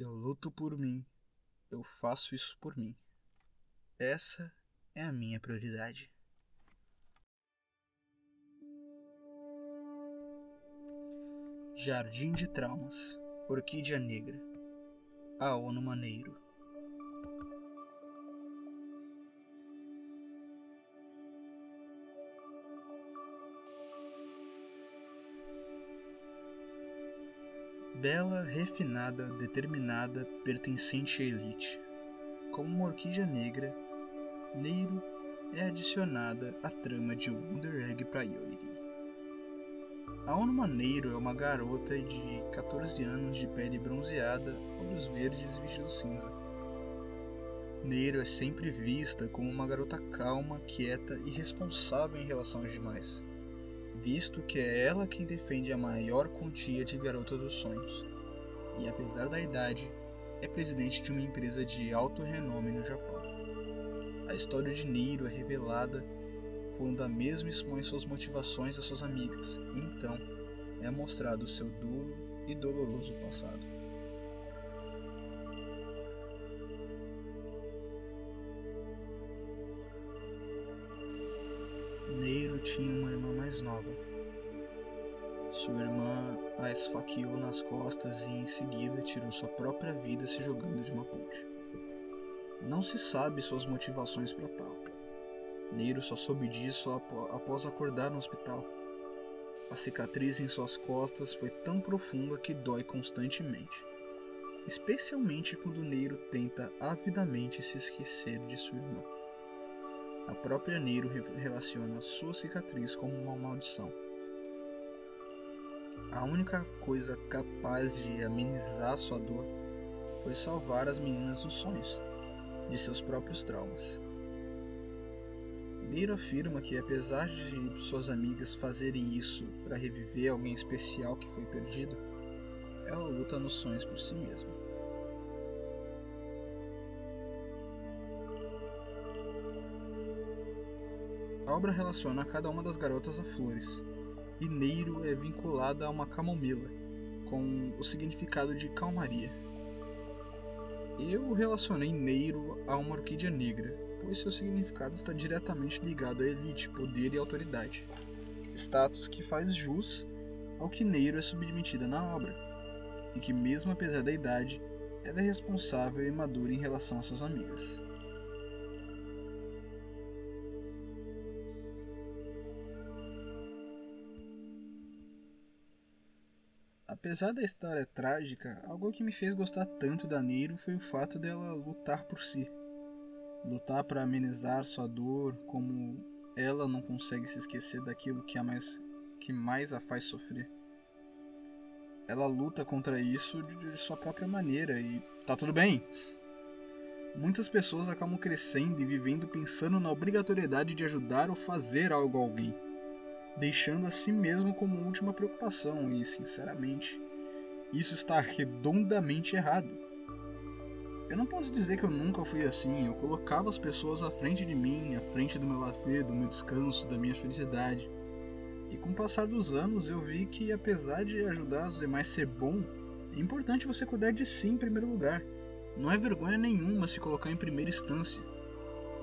Eu luto por mim. Eu faço isso por mim. Essa é a minha prioridade. Jardim de Traumas, Orquídea Negra, Aono Maneiro. Bela, refinada, determinada, pertencente à elite. Como uma orquídea negra, Neiro é adicionada à trama de Wonder Egg Priority. A Onuma Neiro é uma garota de 14 anos de pele bronzeada, olhos verdes e vestido cinza. Neiro é sempre vista como uma garota calma, quieta e responsável em relação aos demais visto que é ela quem defende a maior quantia de garota dos sonhos, e apesar da idade, é presidente de uma empresa de alto renome no Japão. A história de Niro é revelada quando a mesma expõe suas motivações às suas amigas, e então é mostrado seu duro e doloroso passado. Neiro tinha uma irmã mais nova. Sua irmã a esfaqueou nas costas e em seguida tirou sua própria vida se jogando de uma ponte. Não se sabe suas motivações para tal. Neiro só soube disso após acordar no hospital. A cicatriz em suas costas foi tão profunda que dói constantemente, especialmente quando Neiro tenta avidamente se esquecer de sua irmã. A própria Neiro relaciona sua cicatriz como uma maldição. A única coisa capaz de amenizar sua dor foi salvar as meninas dos sonhos, de seus próprios traumas. Neiro afirma que, apesar de suas amigas fazerem isso para reviver alguém especial que foi perdido, ela luta nos sonhos por si mesma. A obra relaciona cada uma das garotas a flores, e Neiro é vinculada a uma camomila, com o significado de calmaria. Eu relacionei Neiro a uma orquídea negra, pois seu significado está diretamente ligado à elite, poder e autoridade, status que faz jus ao que Neiro é submetida na obra, e que, mesmo apesar da idade, ela é responsável e madura em relação às suas amigas. Apesar da história trágica, algo que me fez gostar tanto da Neiro foi o fato dela lutar por si. Lutar para amenizar sua dor, como ela não consegue se esquecer daquilo que, a mais, que mais a faz sofrer. Ela luta contra isso de sua própria maneira e tá tudo bem. Muitas pessoas acabam crescendo e vivendo pensando na obrigatoriedade de ajudar ou fazer algo a alguém deixando a si mesmo como última preocupação, e sinceramente, isso está redondamente errado. Eu não posso dizer que eu nunca fui assim, eu colocava as pessoas à frente de mim, à frente do meu lazer, do meu descanso, da minha felicidade. E com o passar dos anos eu vi que apesar de ajudar os demais ser bom, é importante você cuidar de si em primeiro lugar. Não é vergonha nenhuma se colocar em primeira instância.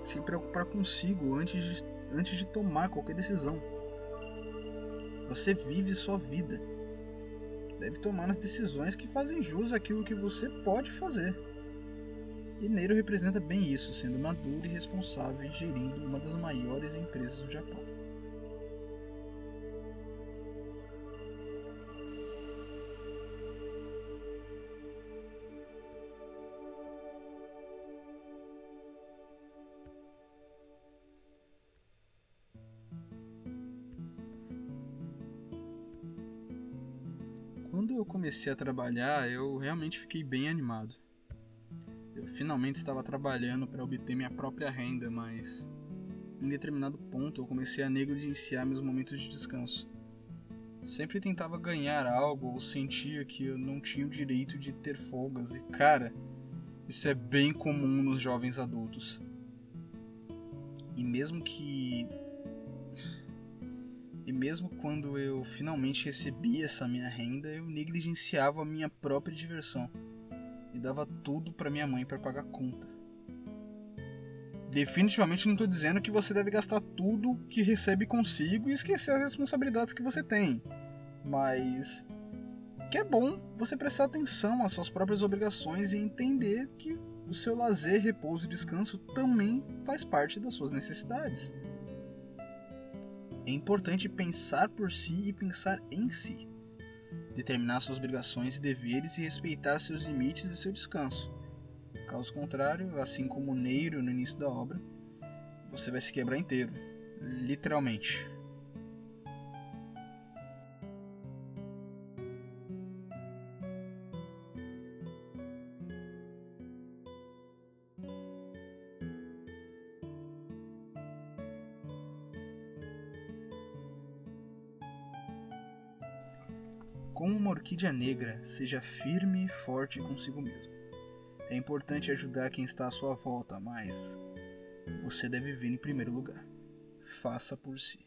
Se preocupar consigo antes de, antes de tomar qualquer decisão. Você vive sua vida. Deve tomar as decisões que fazem jus àquilo que você pode fazer. E Neiro representa bem isso, sendo maduro e responsável e gerindo uma das maiores empresas do Japão. Quando eu comecei a trabalhar, eu realmente fiquei bem animado. Eu finalmente estava trabalhando para obter minha própria renda, mas em determinado ponto eu comecei a negligenciar meus momentos de descanso. Sempre tentava ganhar algo ou sentia que eu não tinha o direito de ter folgas, e cara, isso é bem comum nos jovens adultos. E mesmo que e mesmo quando eu finalmente recebi essa minha renda, eu negligenciava a minha própria diversão. e dava tudo para minha mãe para pagar conta. Definitivamente não estou dizendo que você deve gastar tudo que recebe consigo e esquecer as responsabilidades que você tem, mas que é bom você prestar atenção às suas próprias obrigações e entender que o seu lazer, repouso e descanso também faz parte das suas necessidades. É importante pensar por si e pensar em si, determinar suas obrigações e deveres e respeitar seus limites e seu descanso. Caso contrário, assim como o Neiro no início da obra, você vai se quebrar inteiro, literalmente. Como uma orquídea negra, seja firme e forte consigo mesmo. É importante ajudar quem está à sua volta, mas você deve vir em primeiro lugar. Faça por si.